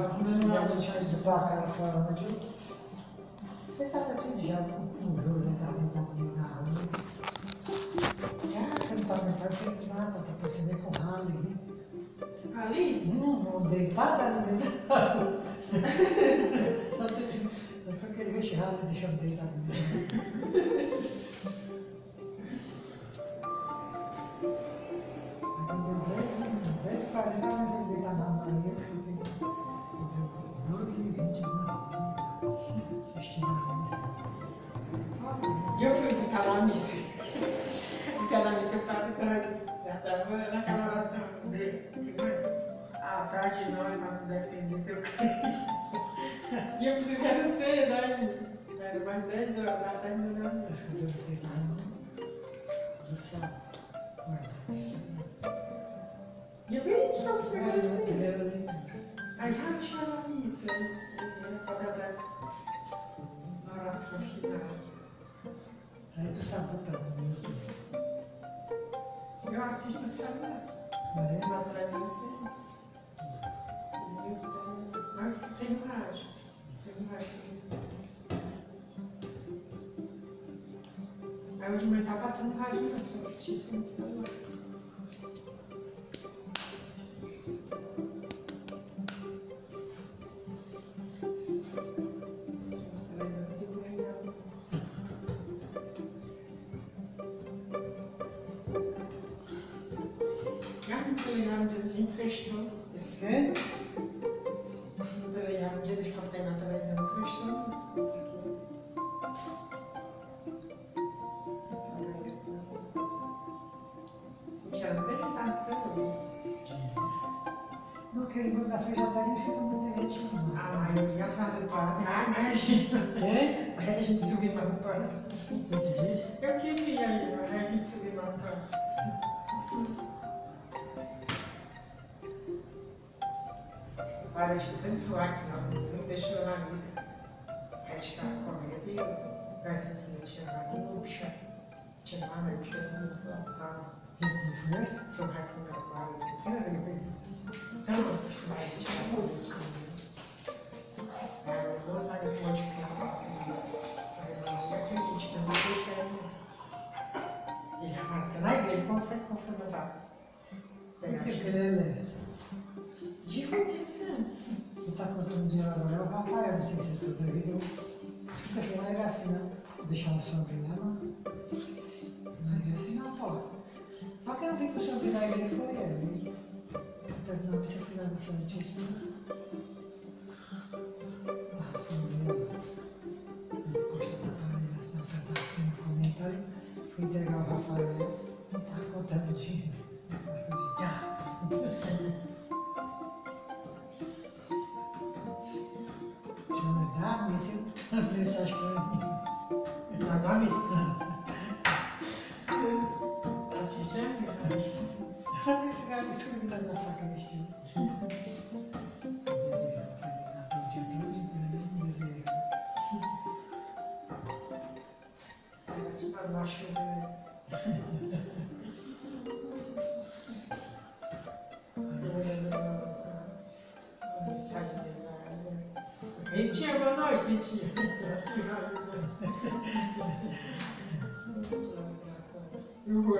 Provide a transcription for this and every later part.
Tava comendo lá no chão do placar fora onde eu. Você sabe tudo já, o José tá tentando na rua. Ah, ele tá me parecendo nada, tá parecendo com rally. Ali? Hum, não deitada no meio da rua. Só foi aquele bicho ralo e deixou deitado no meio. E eu fui brincar na missa. Brincar na missa, o padre já estava naquela oração dele. que foi, À tarde não, ele para me defender teu E eu pensei que era cedo, aí. Era mais 10 horas não deu não. Mas quando eu deitar na mão, do céu, guarda. E eu vi, tinha pensei que era cedo. Primeiro ali. Aí já me chamou a missa. E ele pode dar na final. Aí tu sabotando no YouTube. Eu assisto o celular. Aí, Mas pra mim, você. Deus tem. Mas tem rádio. Tem rádio. Aí hoje manhã tá passando rádio não, pra eu assistir no celular. Quê? Aí a gente subir mais. Entendi. Eu queria ir, mas a gente subir mais. Olha, deixa eu abençoar que nós não deixou na mesa. Aí a tava comendo e o garçom tinha lá no bicho. Tinha lá no bicho, não tava. Quem foi? Seu Raquel da Guarda, que eu vi. Então, a gente vai por isso comigo. Aqui um. E já marca na igreja, é. Tá é assim. Deixar um assim, não pode. Só que eu vi que o sombrinho da igreja foi ele. Então, não precisa cuidar do Santíssimo, não. Lá. Encosta da tá assim no comentário. Fui entregar o Rafael. Não tava contando dinheiro.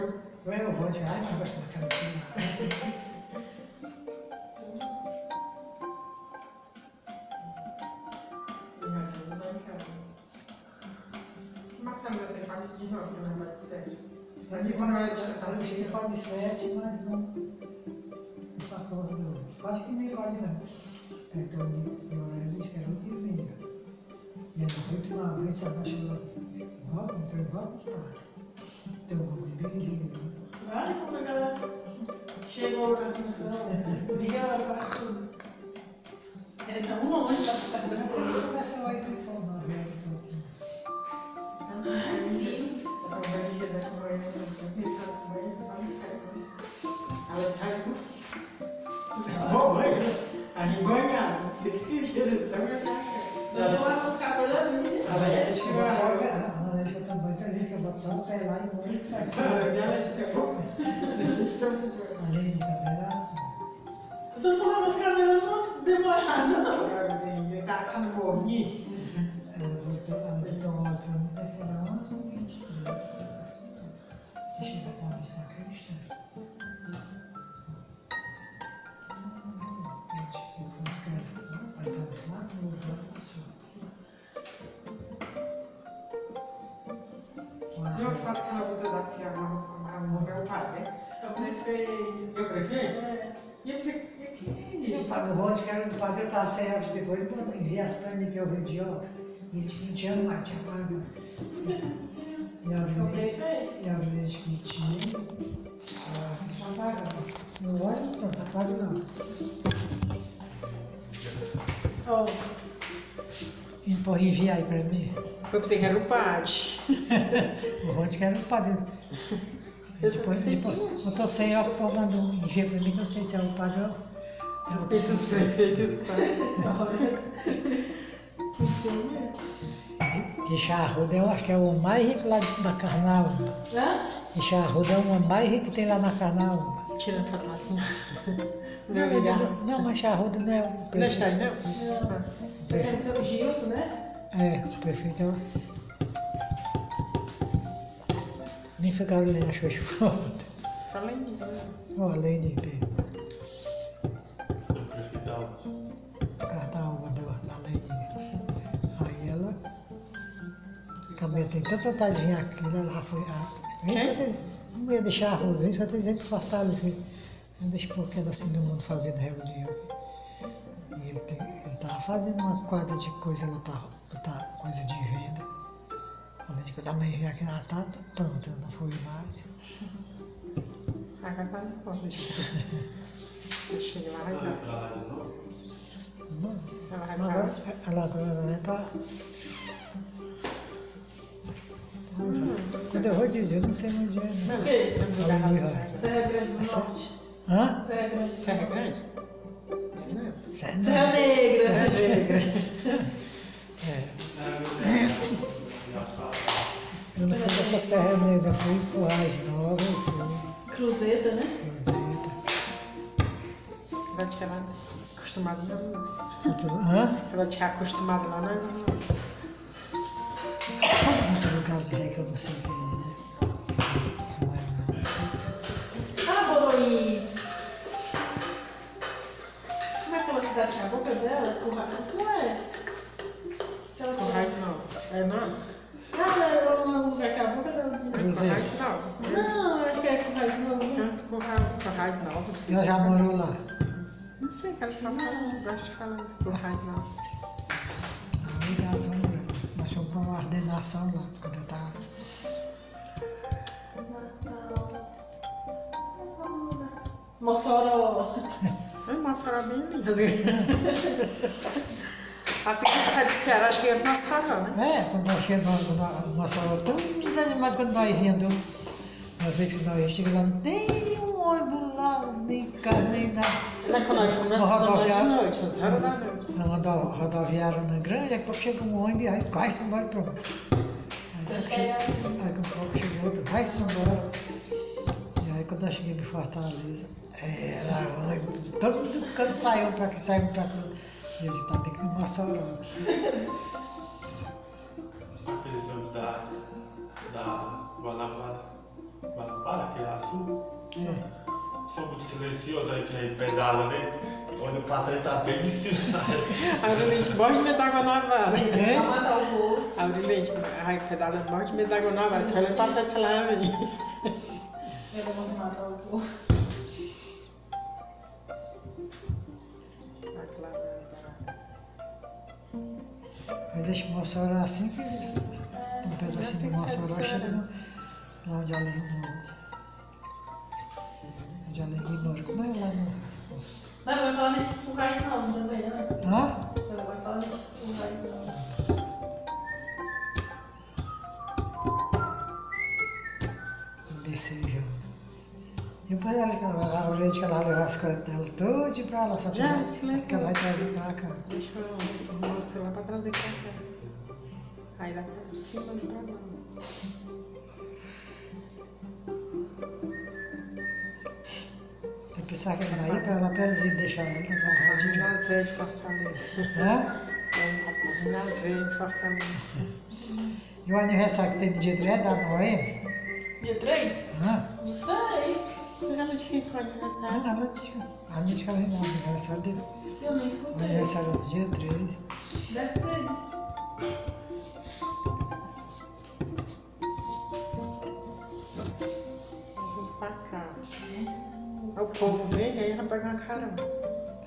De Minha vida lá em casa. Marcelo vai ter parte de não de sete. Pode pode assistir pode sete, mas não. Essa porra do. Pode que nem pode não. É que eu disse que era oito e meia. E era oito uma vez se abaixou do bloco, entrou bloco, para. Olha como é que ela chegou no céu. Liga, ela faz tudo. É tão longe da casa da coisa. Começa tem que falar uma vez. Sim. Era assim. Se eu tomar meus cabelos, eu não não. Tá ficando morninho. Ela deu uma hora pra mim, da 11 ou 20 por aí, sabe? Assim, tá. Deixa eu dar uma vista. Gente, que foi buscar, vai pra esse lado, ou pra que ela botou da Cia, a mão é o padre, né? É o prefeito. É o prefeito? É. E eu pensei, que O padre Rod, que era o padre, eu estava sem óculos depois, ele enviasse para mim que eu veio de óculos. E ele não tinha mais, tinha pago. E a É o e Avenida que tinha, ela já pagava. Eu olho, pronto, tá pago não. E pode enviar aí para mim. Eu pensei que era o padre. O Rod, que era o padre. Eu Depois, depois eu tô sem óculos, pô, mandou um envia para mim, que eu não sei se é o padre ou. Esses prefeitos mesmo. E Charruda, eu acho que é o mais rico lá da Carnaúba. Hã? E Charruda é o mais rico que tem lá na Carnaúba. Tirando foto assim. Não, eu digo- não, mas Charruda não é o Não prefeito. está aí, não? Não. O prefeito- o Gilson, né? É, o prefeito é o... Nem ficava lendo as coisas. Fala aí. né? Ó, a lei de P. Eu prefiro dar uma. Carnaúba do- da lei de... Aí ela também tem tanta vontade de vir aqui, né? Ela foi... A... Quem? Isso que eu te- Não ia deixar a rua, isso que eu te dizendo para Fortaleza. que Não deixa por que assim do mundo fazendo reunião. E ele, ele tava fazendo uma quadra de coisa lá para botar coisa de venda. Além de que da manhã aqui ela tá pronta, eu não fui mais. Agora tá no ponto. Eu cheguei lá, novo? Não, Ela vai agora, ela agora vai para. Quando eu vou dizer, eu não sei onde é. Não. O quê? Além de vai. Serra Grande Norte. Hã? Serra Grande. Serra Grande? Não. Isso é. Serra Negra. Serra Negra. É. É. Eu não fui dessa Serra Negra, eu fui por Raiz Nova, fui Cruzeta, né? Cruzeta. Ela tinha lá acostumada não. Outro, hã? Ela tinha acostumada lá, não. não. Outro lugarzinho que eu não sei quem é boca dela? Curra- Como é? Aquela Corrais não. É não? Ah, é um lugar que é a boca dela. Corrais não. Não, acho que é Currais não. Tem né? uns Corrais Corrais não. não sei. Ela já morou lá. Não sei, que ela fala, não gosto de Corrais não. Na ligação grande. Nós fomos para uma ordenação lá, quando eu estava. Mossoró. É Mossoró bem lindo. Assim que sai do Ceará, acho que é Mossoró, né? É, quando nós chegamos no aula, tão desanimado quando nós vindo. Uma vez que nós chegamos lá, nem um ônibus lá, nem carro, nem nada. Não é quando nós fomos, nós rodoviário. noite, às horas da noite. Na rodo, rodoviária na grande, aí pouco chega um ônibus, aí vai-se embora para Aí pouco chega- aí com pouco chegou outro, vai-se embora. E aí quando nós chegamos em Fortaleza, era ônibus, todo mundo canto saiu para que saiu para cá. E a gente tá bem que no Mossoró. Aqueles ônibus da. da Guanabara. Guanabara, que é azul. É. São muito silenciosos, a gente aí pedala, né? Olha pra trás tá bem ensinado. Aurelente, morre de medo da água na vara. Pra É? matar o povo. Pedalando, morre de medo da água na vara. Você olha pra trás, sei lá. Eu vou matar o povo. Mas esse Mossoró assim que um pedacinho de Mossoró chega no, lá onde a lei onde a lei mora. Como é lá no. Não, não vai falar nesses currais não também, né? Hã? Ela, a gente ela leva as coisas dela tudo pra lá, só que Já, ela, se as que ela vai trazer pra cá. Deixa eu arrumar o celular pra trazer pra cá. Aí dá por cima do problema. pensava que era daí, para ela perzinho deixar ela na rádio. Minas Verdes, Fortaleza. Hã? Passado, Minas Verdes, Fortaleza. E o aniversário que tem no dia 3 é da Noemi? Dia 3? Hã? Não sei. Ela de quem foi Não, aniversário? A minha que ela não, o aniversário dele. Eu nem O escutei. aniversário é no dia 13. Deve ser. Aí o povo vem, aí ela pega uma carona.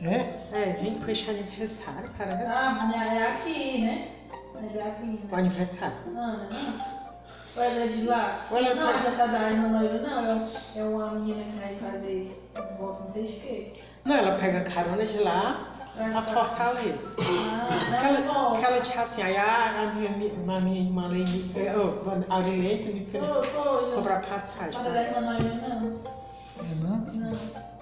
É? É, vem fechar aniversário, parece. Ah, mas é aqui, né? É aqui, O né? aniversário. Ah, não. Ou ela é de lá? Ou ela não, tá- essa da Noiva não. É, é uma menina que vai fazer os votos, não sei de quê. Não, ela pega carona de lá a Fortaleza. Ah, Que ela ela, volta. que ela tinha assim, aí a, a minha, a minha irmã Leni, oh, a Aurelete me fez Foi, foi. comprar passagem. Mas da Ana Noiva não. É não? Não. Mas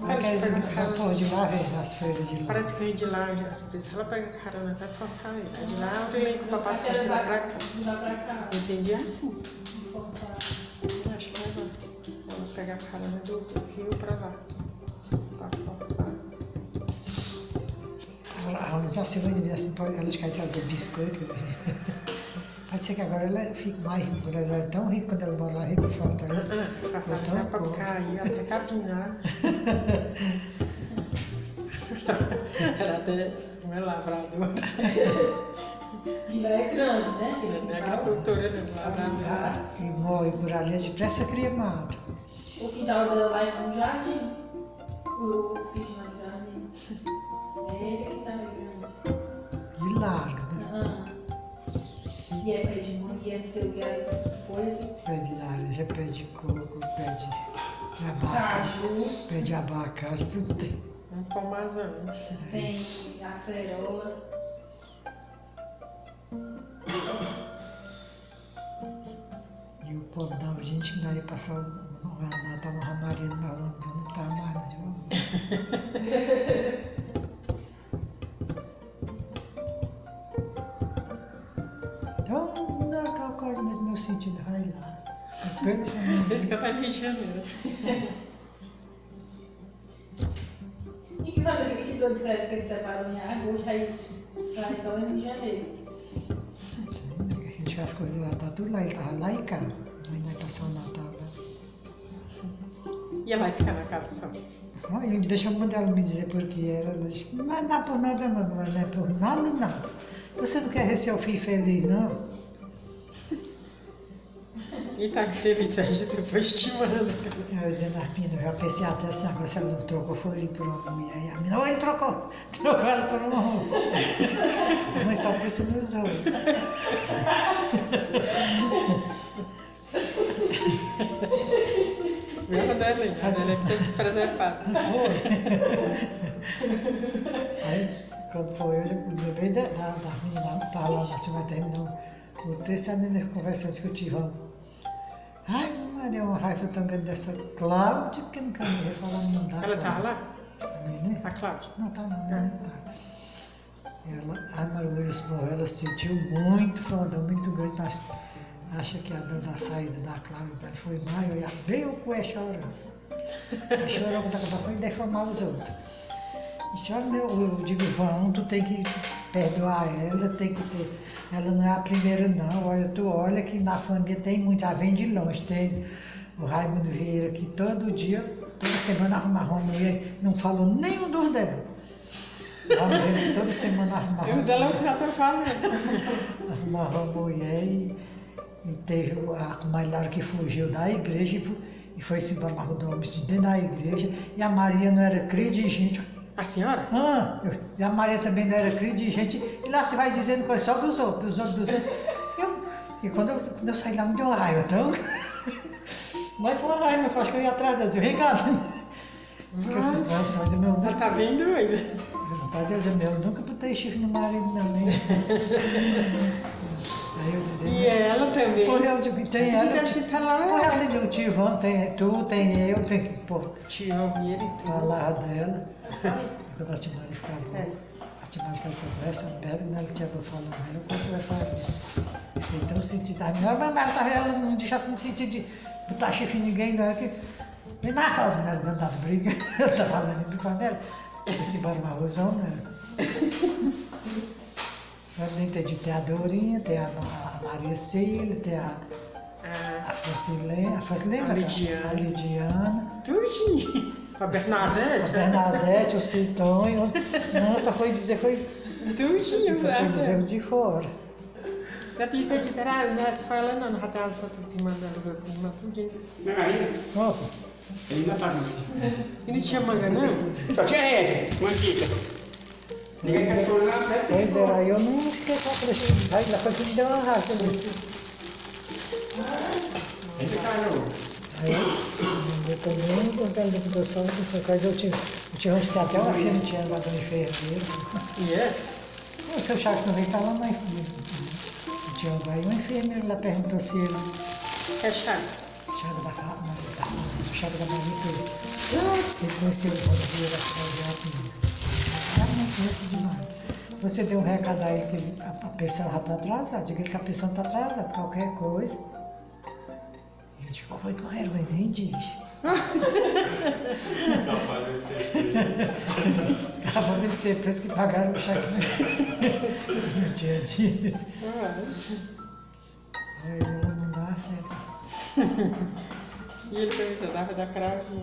quer o povo de lá vem nas feiras de lá. Parece que vem de lá, já, as vezes ela pega carona até Fortaleza. De lá a compra passagem lá pra cá. De lá pra cá. Eu entendi assim. Acho que ela, ela pega a carona do Rio pra lá. Pra Fortaleza. A a Silvânia disse assim, pô, elas querem trazer biscoito. Pode ser que agora ela fique mais rica, ela é tão rica quando ela mora lá rica Fortaleza. Ah, Fortaleza é pra cair até capinar. Era até não é lavrador. E lá é grande, né? Não é Aquele agricultura, né? Lavrador. Ah, e morre por ali, depressa cria mato. O quintal dela lá é um jardim. O, no jardim. É ele que tá grande. E larga? Ah. E é pé de mangue, é não sei o que é coisa. Pé de laranja, pé de coco, pé de abacate, Caju, pé de abacate, tudo tem. Um pomazão. tem acerola. E o povo dava gente que daí passar o, Natal uma ramaria no meu não tá mais, não. Tô no Rio de Janeiro. E que fazer aquele que tu dissesse que ele separou em agosto, aí sai só em Rio de Janeiro. a gente faz coisas lá, tá tudo lá, ele tava lá em casa. Mas nós passamos o Natal lá. E ela vai ficar na casa só. Ah, e deixa eu mandar ela me dizer por que era. Ela disse, mas não é por nada não, mas não é por nada, nada. Você não quer ver seu filho feliz, não? E tá infeliz, a gente depois te manda. Eu dizendo, as meninas, eu já pensei até assim, agora ela não trocou foi por uma mulher. E a menina, oh, ele trocou, trocou ela por uma mulher. Mãe só pensa nos olhos. Viu, Adelaide? A Adelaide fez os preservados. Aí, quando foi hoje, eu lembrei da, da, da menina, estava lá, na vai terminar o texto, a menina conversando, discutindo. Ai, Maria, uma raiva tão grande dessa Cláudia, porque não quero me ver falar não dá. Ela tava lá? A neném? A Cláudia? Não, tá, não, não, não tá. Ela, a Maria Luiz morreu, ela sentiu muito, foi uma dor muito grande, mas acha que a dor da saída da Cláudia foi maior, e abriu o cu e chorando. Acabou, foi defamar os outros. E chora, meu, eu digo, João, tu tem que perdoar ela, tem que ter. Ela não é a primeira, não. Olha, tu olha que na família tem muito, já vem de longe. Tem o Raimundo Vieira que todo dia, toda semana arrumava uma mulher, não falou nenhum dos dela. Toda semana arrumava E o dela é que ela tá falando. arrumava uma mulher e, e teve a Mailara que fugiu da igreja e, fu- e foi-se embora para Rodolfo de dentro da igreja. E a Maria não era cria de gente. A senhora? Ah, eu- e a Maria também não era cria de gente. E lá se vai dizendo coisa só dos outros, dos outros, dos outros. Eu- e quando eu, quando eu saí lá, me deu raiva. Então, mas foi uma raiva, que eu acho que eu ia atrás. Eu, Ricardo. Mas o meu Ela tá bem doida. Pai Deus é meu, eu nunca botei chifre no marido, não, nem. Eu. E ela também. Porra, eu digo, tem E ela. deve de estar lá, Porra, ela. tem o Tivão, tem tu, tem eu, tem. Pô, Tio Vieira e tudo. falar dela. Quando a Timari ficava. É. A Timari ficava só conversa, perto, né? Ela tinha falando dela, eu vou conversar Então o sentido da minha, mas ela, tava, ela não deixasse no sentido de botar chifre em ninguém, não era que. Vem marcar os meninos dando dado briga. tá falando em brincadeira. Esse barmarrosão, né? Entendi. Tem a Dorinha, tem a, a Maria Cília, tem a, Ah, a Francilene, a Francilene, A não, Lidiana. a Lidiana, tudinho. A a Bernadette. Bernadette, o Citonho. Não, só foi dizer, foi, Tudinho, só foi dizer velho. o de fora. Não podia ter dito, ah, não é só ela não, já tem as outras irmãs dela, as outras irmãs, tudinho. Não, ainda. Opa, Ainda tá. E não tinha manga, não? Só tinha essa, mantica. Ninguém questionou nada, né? pois era, aí eu não fiquei só deixando. Aí depois que me deu uma racha. né? Ainda caiu. Aí eu também, quando ela deu pro sol, que foi coisa, eu tive, eu tive onde tem até uma filha no Tiana, lá do enfermeiro. E é? O seu Chaco também estava lá no Tiana, aí um enfermeiro lá perguntou se ele, É chato. Chaco da não, da o Chaco da Maria, se ele conhecia o rodoviário da de Alpina. Ah, demais. Você deu um recado aí que a, a pensão já está atrasada, diga que a pensão está atrasada, qualquer coisa. Ele disse, foi ela, mas nem diz. Capaz de ser. Acabou de ser preço que pagaram o cheque. Não tinha dito. Ah, Aí ela não dá fé. E ele também já dava da cravinha.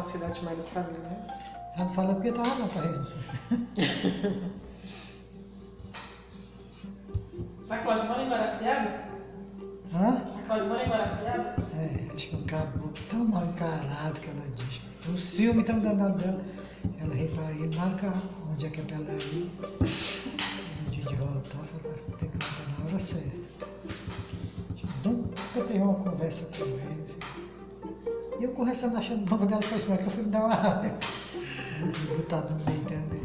Né? Sabe falar porque tava lá, tá resolvendo. A Cláudia mora em Guaraciaba? Hã? A Cláudia mora em Guaraciaba? É, acho que um caboclo tão mal encarado que ela diz. O ciúme tão danado dela. Ela repara e marca onde é que é pra ela ir. No dia de voltar, ela tem que voltar na hora certa. Nunca teve uma conversa com eles. E eu conversando achando bom delas foi isso, mas que eu fui me dar uma raiva. Botar no meio também.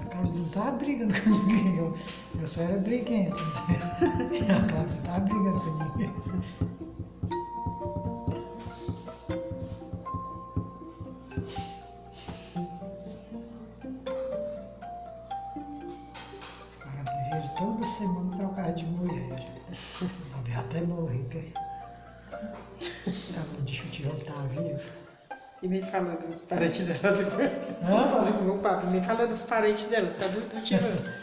A Cláudia não tava brigando com ninguém, eu, eu só era briguento. entendeu? A Cláudia não tava brigando com ninguém. Dos parentes delas. Hã? O papo nem falou dos parentes delas, tá do tirando.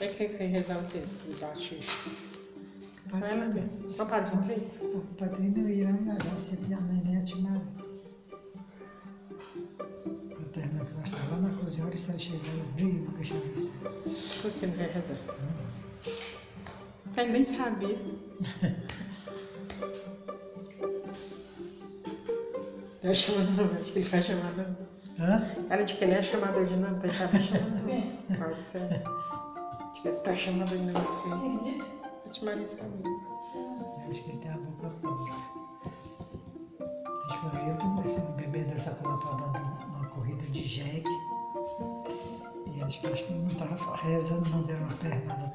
É quem foi rezar o texto do baixista? Só ela mesmo. Ó, padre, não veio? Tá, o padrinho irá na agência e a neném a Timara. Quando terminar que nós estávamos lá na cozinha, hora que você chegar, ela briga com a chaves. Por que não quer rezar? Ele nem sabia. Ela chamando não, acho que ele faz chamada. Hã? Ela disse que ele é chamador de nome, ele tava chamando. Paulo sério. Diz que ele tá chamando de nome. Quem que disse? A tia Maria sabia. Ela diz que ele tem a boca. Diz por aí, eu tô esse bebendo essa coisa pra dar uma corrida de jegue. E eles que acho que não estava rezando, não deram uma pernada.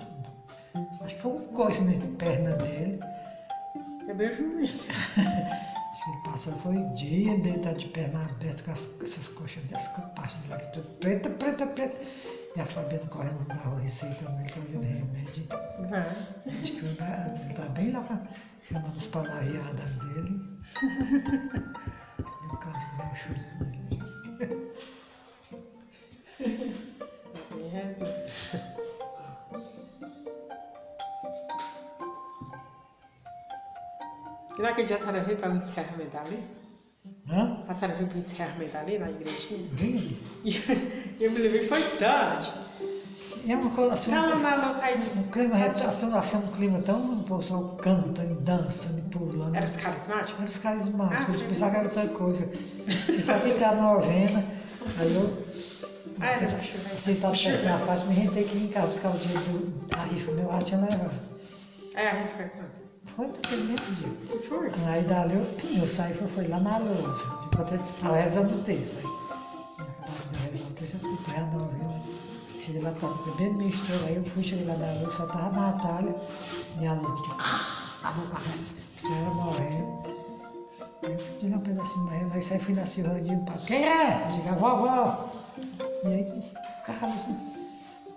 Acho que foi um coice mesmo de perna dele. É bem juiz. Acho que ele passou, foi dia dele estar de perna aberta com, as- essas coxas dessas lá, que tudo preta, preta, preta. E a Fabiana correndo na rua receitando ele, trazendo remédio. Vai. Acho que ele tá- ele tá bem lá chamando os palavreadas dele. E o cara deu um E naquele dia a senhora veio para o encerramento ali? Hã? A senhora veio para o encerramento ali na igrejinha? Viu? E eu me levei, foi tarde. E é uma coisa assim. Tá lá na louça aí. O clima, assim, eu achando o clima tão. O pessoal cantando, dançando, pulando. Era os carismáticos? Era os carismáticos, Ah, eu pensava que era outra coisa. Pensava que era novena. Aí eu. Ah, era. Sentado perto da faixa, me rentei aqui em casa, buscar o dinheiro do- rifa, meu ar tinha levado. É, a foi quando? Foi naquele mesmo dia. O foi? Aí dali eu, eu saí foi, foi lá na lousa. Enquanto eu tava rezando o texto. Aí, rezar o texto, eu fui não viu? Cheguei lá, tava bebendo minha história. Aí eu fui, cheguei lá na lousa, só tava a Natália. Minha lousa, tipo, a boca estava morrendo. Aí eu fui tirar um pedacinho da ela, aí saí fui na Silvana e digo, quem é? Eu digo, a vovó. E aí, Carlos,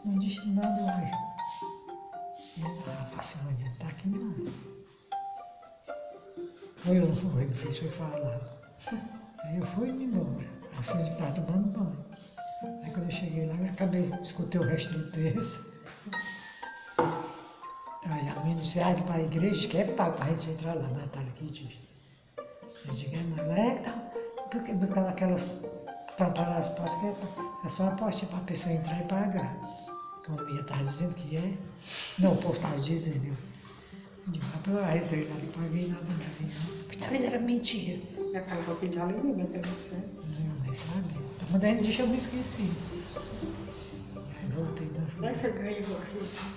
não disse nada, mãe. E ele, ah, passinho, não tá aqui não. Foi eu, foi, não fiz, foi falado. Aí eu fui embora. Aí o senhor estava tomando banho. Aí quando eu cheguei lá, eu acabei, escutei o resto do texto. Aí a menina disse, ah, para a igreja que é pago para a gente entrar lá, Natália diz. Eu digo, é, mas ela é, então, porque buscar aquelas, tampar as portas, que é, é só uma porta para a pessoa entrar e pagar. Como a minha estava dizendo que é. Não, o povo estava dizendo. Eu, eu digo, rapaz, eu entrei lá, não paguei nada, não talvez era mentira. É aquela boca de né? Que você. Eu nem sabia. Mas daí no dia eu me esqueci. Aí voltei da Aí foi ganho.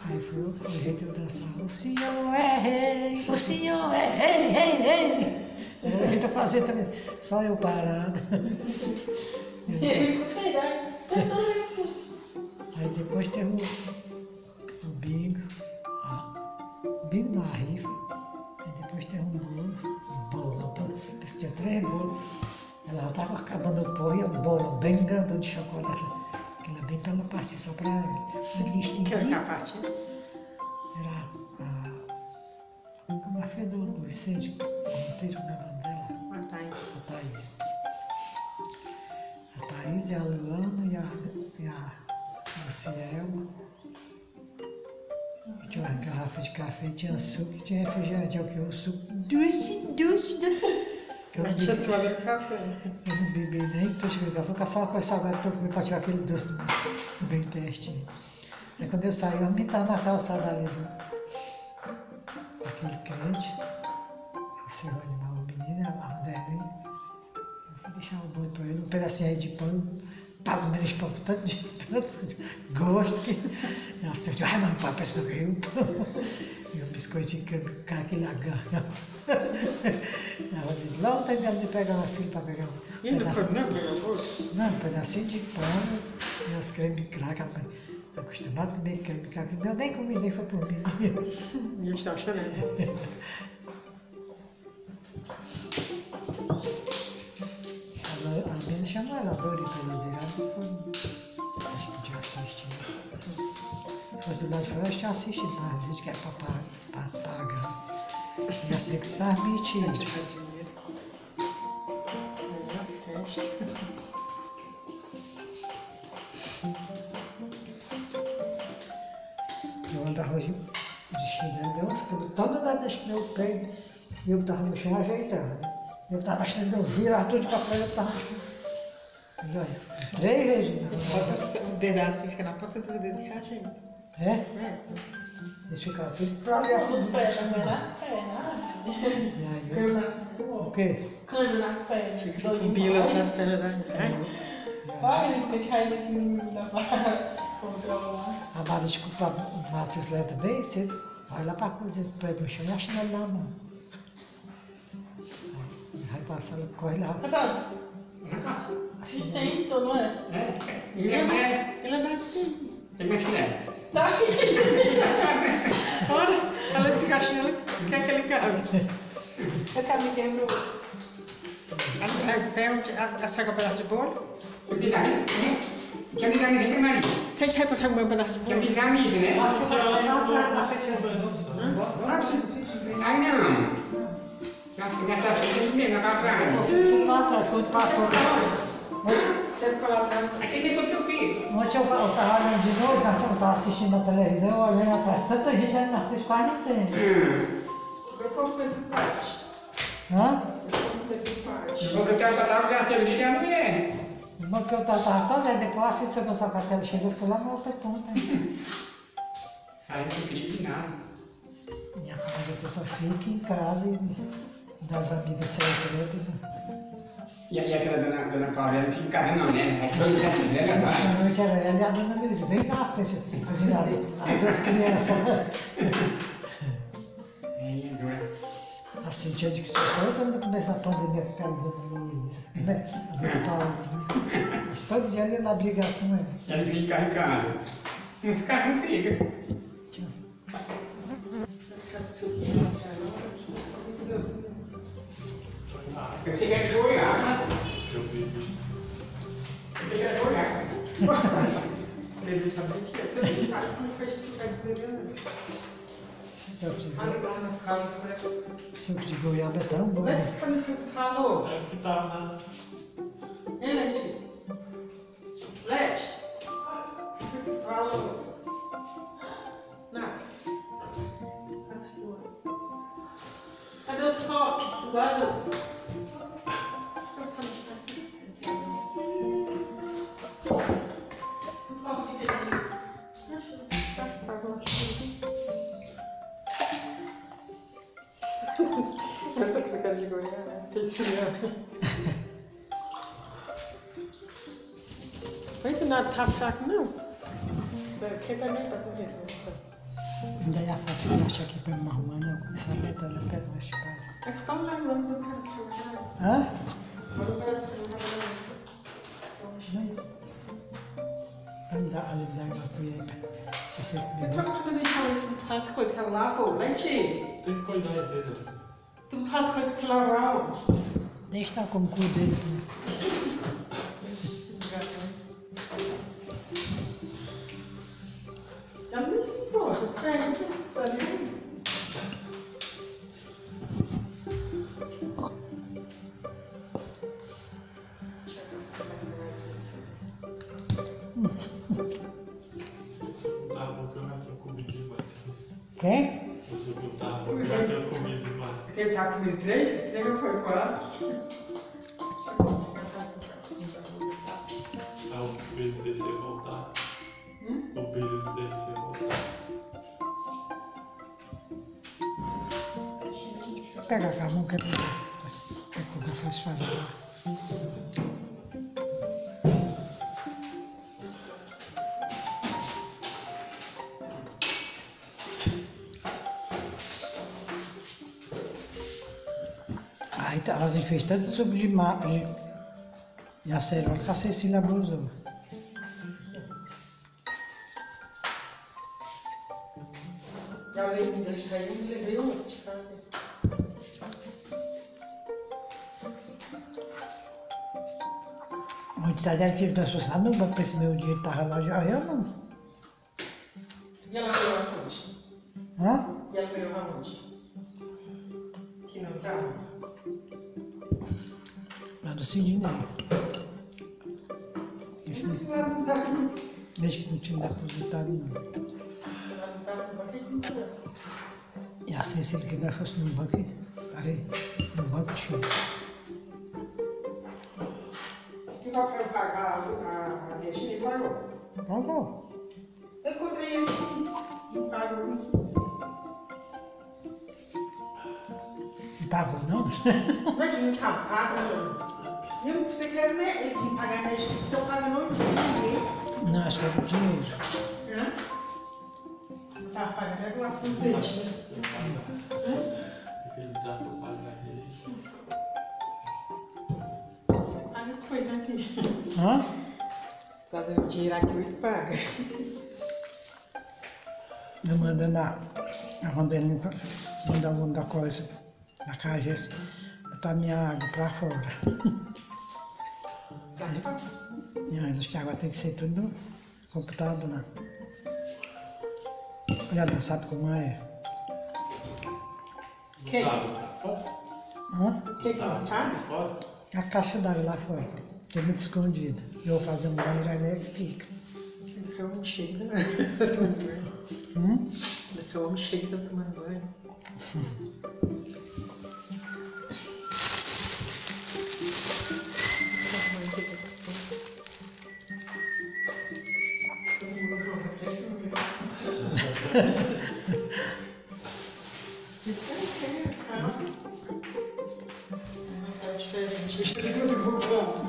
Aí foi o foi o jeito eu dançar. O senhor é rei, o senhor é rei, rei, rei. Era o jeito eu fazer também. Só eu parado. Eu Eu disse, escutei, né? Tentando isso. Aí depois teve o, o bingo, ah, o bingo da rifa. Aí depois teve um bolo, tinha bolos. Ela estava acabando o pão e o bolo bem grandão de chocolate. Aquela bem para ela partir só para ela. Eu disse, Quer ficar partindo? Era a, a, a filha do, Vicente, como é o nome dela? Matar isso. A Thaís. A Thaís e a Luana e a, e a Lucielma. Tinha uma garrafa de café, tinha suco, tinha refrigerante, é o que? O suco doce, doce, doce. Eu não bebi- tomado café. eu não bebi nem, tô chegando cá, vou caçar uma coisa salgada para eu comer para tirar aquele doce do, do bem teste. Aí quando eu saí, eu me tava na calçada ali do, daquele crente, o senhor animal, o menino, a Mardelinha. Eu fui deixar o bolo para ele, um pedacinho aí de pão, pago menos pão com tanto, de, tanto gosto que. E a senhora disse, ai, mano, papai, pensa que eu pão. E o biscoitinho que com aquele agarra. Ela disse, lá tem medo de pegar uma filha para pegar um E não pedaço- foi não pegar não, um pedacinho de pão e umas creme crack. rapaz. Acostumado a comer creme crack. Eu nem comi, nem foi por mim. E eles estão chorando. A menina chamou ela, Dori, pela zirada, foi. Acho que tinha assistido. Fosse do lado de fora, eu tinha assistido, mas diz que era para pagar. Pra ser que sabe festa. Eu andava hoje de chinelo, deu umas câmeras, toda hora deixa meu pé, e eu estava no chão ajeitando. né? Eu estava achando, eu virava tudo para trás, eu estava no chão. E olha, três vezes. o dedo assim, fica na ponta do dedo e ajeita. É? É. Eles ficavam tudo para ali assim. Os pés, também nas pernas. Cano nas eu- o pernas. quê? Cano nas pernas. Com bila demais. nas pernas da. Ai, Vai, você cai daqui não dá pra controlar. A Mara desculpa o Matheus leva bem cedo, vai lá para a cozinha, pega no chão e a chinelo na mão. Vai passar, corre lá. Tá pronto? Tem, então, não é? É, ele é mais. mais. Ele é mais tempo. Tem mais chinelo. Tá aqui. Ora, ela que chinela quer que ele cabe. Eu caminho quebrou. Estraga um pedaço de bolo. Eu te dá isso? Tinha me dado isso, né, Maria? Sente aí pra estragar um pedaço de bolo. me dado isso, né? Ai, não. Minha taça tem mesmo, casa. Tudo lá atrás, quando passou. Ontem, Sempre colado na. Aqui tem tudo que eu fiz. ontem eu estava olhando de novo, nós estava assistindo na televisão, eu olhando atrás, tanta gente ali na frente, quase não tem. Hum. Eu como Pedro Pate. Hã? Eu como Pedro Pate. Eu vou botar só tava já teve dia, não é? Uma que eu estava sozinha, depois a filha do seu cartela chegou, eu fui lá na outra ponta. Aí não queria nada. Minha família eu só fica em casa e das amigas secretas. E aí aquela dona, dona Paula não fica não, né? Todos já fizeram, vai. À noite era ela e a dona Luísa, bem na frente, as duas crianças. É dura. Cintia disse que só eu no começo da pandemia que ficava dando Luiz. Né? A dona Paula. Mas todo dia ele ia lá brigar com ela. Ela fica em casa. Não fica, não fica. Tchau. Fica super emocionado. Muito docinho. Eu tenho que olhar. Eu vi. Eu tenho que olhar. Ele sabia que ele sabe como de, Olha lá nas calças. suco de goiaba é tão bom. Let's né? come to Carlos. É o que tá na. Hein, Letícia? Leti? Não. Passa aqui, ó. Cadê os copos? Guarda. Que tá fraco, não. Beber pra tu ver? Ainda ia falar que eu acho aqui pra me arrumar, não. Começar a meter na pedra na espada. Mas tá lembrando do cara celular. Hã? Olha o cara celular. Não. Vai me dar a liberdade da colher. Se você E beber. quando a gente fala isso, as coisas que ela lavou, Letícia, Tem coisa aí dentro. tu as coisas que lavou? Deixa estar como cu dele. Né? Importa, pega, tá ali. Tá bom que eu já tinha comido demais. Quem? Você botar eu já tinha comido demais. Fez tanto suco de. De, e a cerola que a Cecília abusou. Já levei, deixa aí, me levei um de fazer. Onde tá dizendo que ele nós lá no banco pra esse meu dinheiro tava lá já eu não. A Regina e pagou? Pagou. Eu encontrei ele aqui. Não? Mas não tá paga, não. Eu não pensei que era né, ele que pagar a Regina. Estão pagando ninguém. Não, acho que o dinheiro. Hã? Tá pagando é uma tá pra pagar ele. Paga coisa aqui. Hã? Trazendo dinheiro aqui, eu paga. Eu mandando a, a pra mandar o nome da coisa, da caixa, botar minha água pra fora. E aí, acho que a água tem que ser tudo no computador, né? Olha, não sabe como é? Quem? Tá, tá? Hã? Quem que não sabe? Fora? A caixa d'água lá fora, tem muito escondida. Eu vou fazer um banheiro ali e fica. Daqui a homem chega, né? Hum? Daqui a homem chega e tá tomando banho. diferente, eu não consigo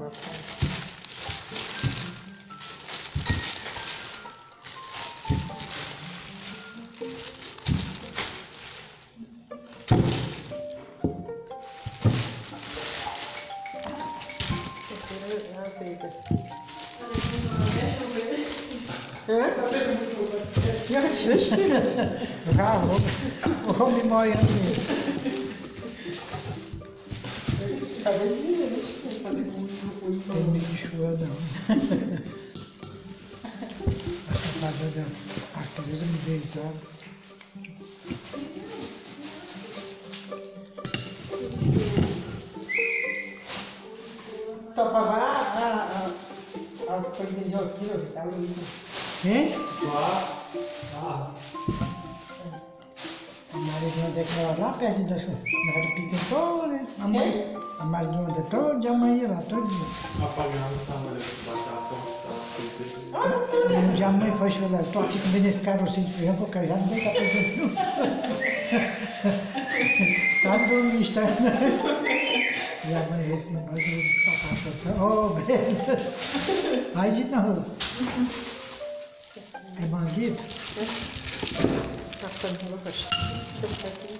We gaan die mooie aan Acabei de dizer, né? Tem não. Essa casa da arquitetura me deitar. Pra pagar a, a, as coisinhas de alquilo, a Luísa. Quem? Ah, Maria de que mora lá perto das coisas. Na Rádio Piquetô, né? A mãe. A Maria de todo dia amanhã lá, todo dia. apagando o tamanho da batata, tá tudo E um dia a mãe foi chorar, estou aqui comendo esse carocinho de feijão, porque já não dei pra perder no Tá dormindo, está. E a mãe assim, mas o papai falou, ô, velho. Vai de novo. É manguito? Tá aqui.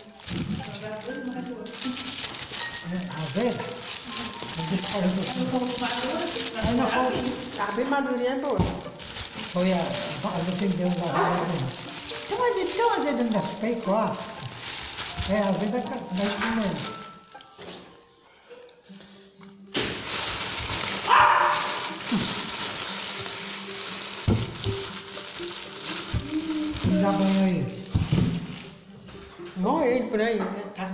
É, a velha? A bem madurinha é boa. foi a, a você deu uma velha. Então, mas então, azedo ainda peito, ó. É, azedo é da. Me dá banho aí. Por aí, né? Tá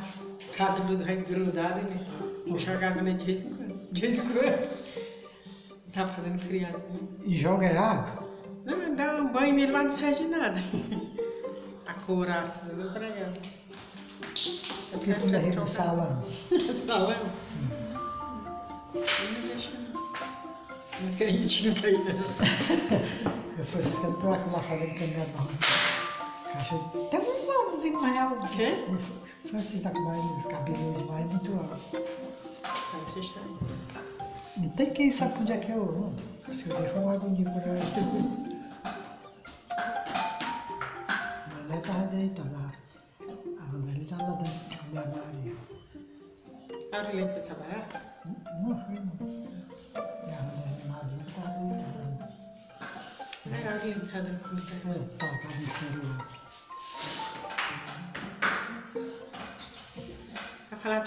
cabelo grudado, né? Vou jogar água de vez em quando. De vez em quando. Tá fazendo assim. E joga é água. Não, dá um banho nele lá não serve de nada. A couraça, não pra ela. Tá Porque tu leva no salão. Salão? Não deixa não. Não ir, não não. Eu fui sentar lá fazendo caminhada Tem um nome de manhã. Quê? Francis tá com mais os cabelos demais, muito alto. Tá. Não tem quem sabe onde é que eu vou. Se eu deixo uma agonia por aí. Mané tava deitada. A Rondeli tava lá dentro com minha Maria. A Aurelina foi trabalhar? Não foi, não. E a Maria tava deitada. A Aurelina tá dando comida. É, tava tava no celular.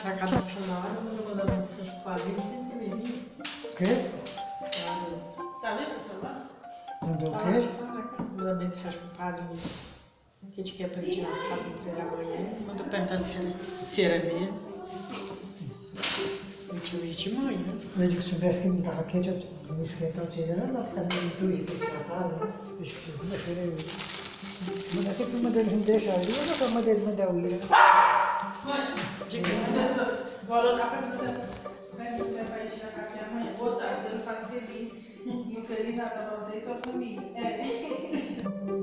Vai pra cada na hora, eu vou mandar mensagem pro Aurelina, vocês também, viu? O quê? Sabe esse celular? Mandou o quê? fala, Manda mensagem pro padre. Que a gente quer pra ele tirar foto pra ele amanhã. Manda perguntar se era, se era mesmo. Eu tinha visto de manhã. Eu digo, se soubesse que não estava quente, eu me esquentar o tirando, não, porque sabia que eu tinha né? Acho que segunda-feira eu. Mas até que uma deles me deixa ali, eu não sou uma deles mandar ir. Agora eu tava perguntando se você vai tirar café amanhã. Boa tarde, Deus faz feliz. E um feliz Natal pra você e sua família. É.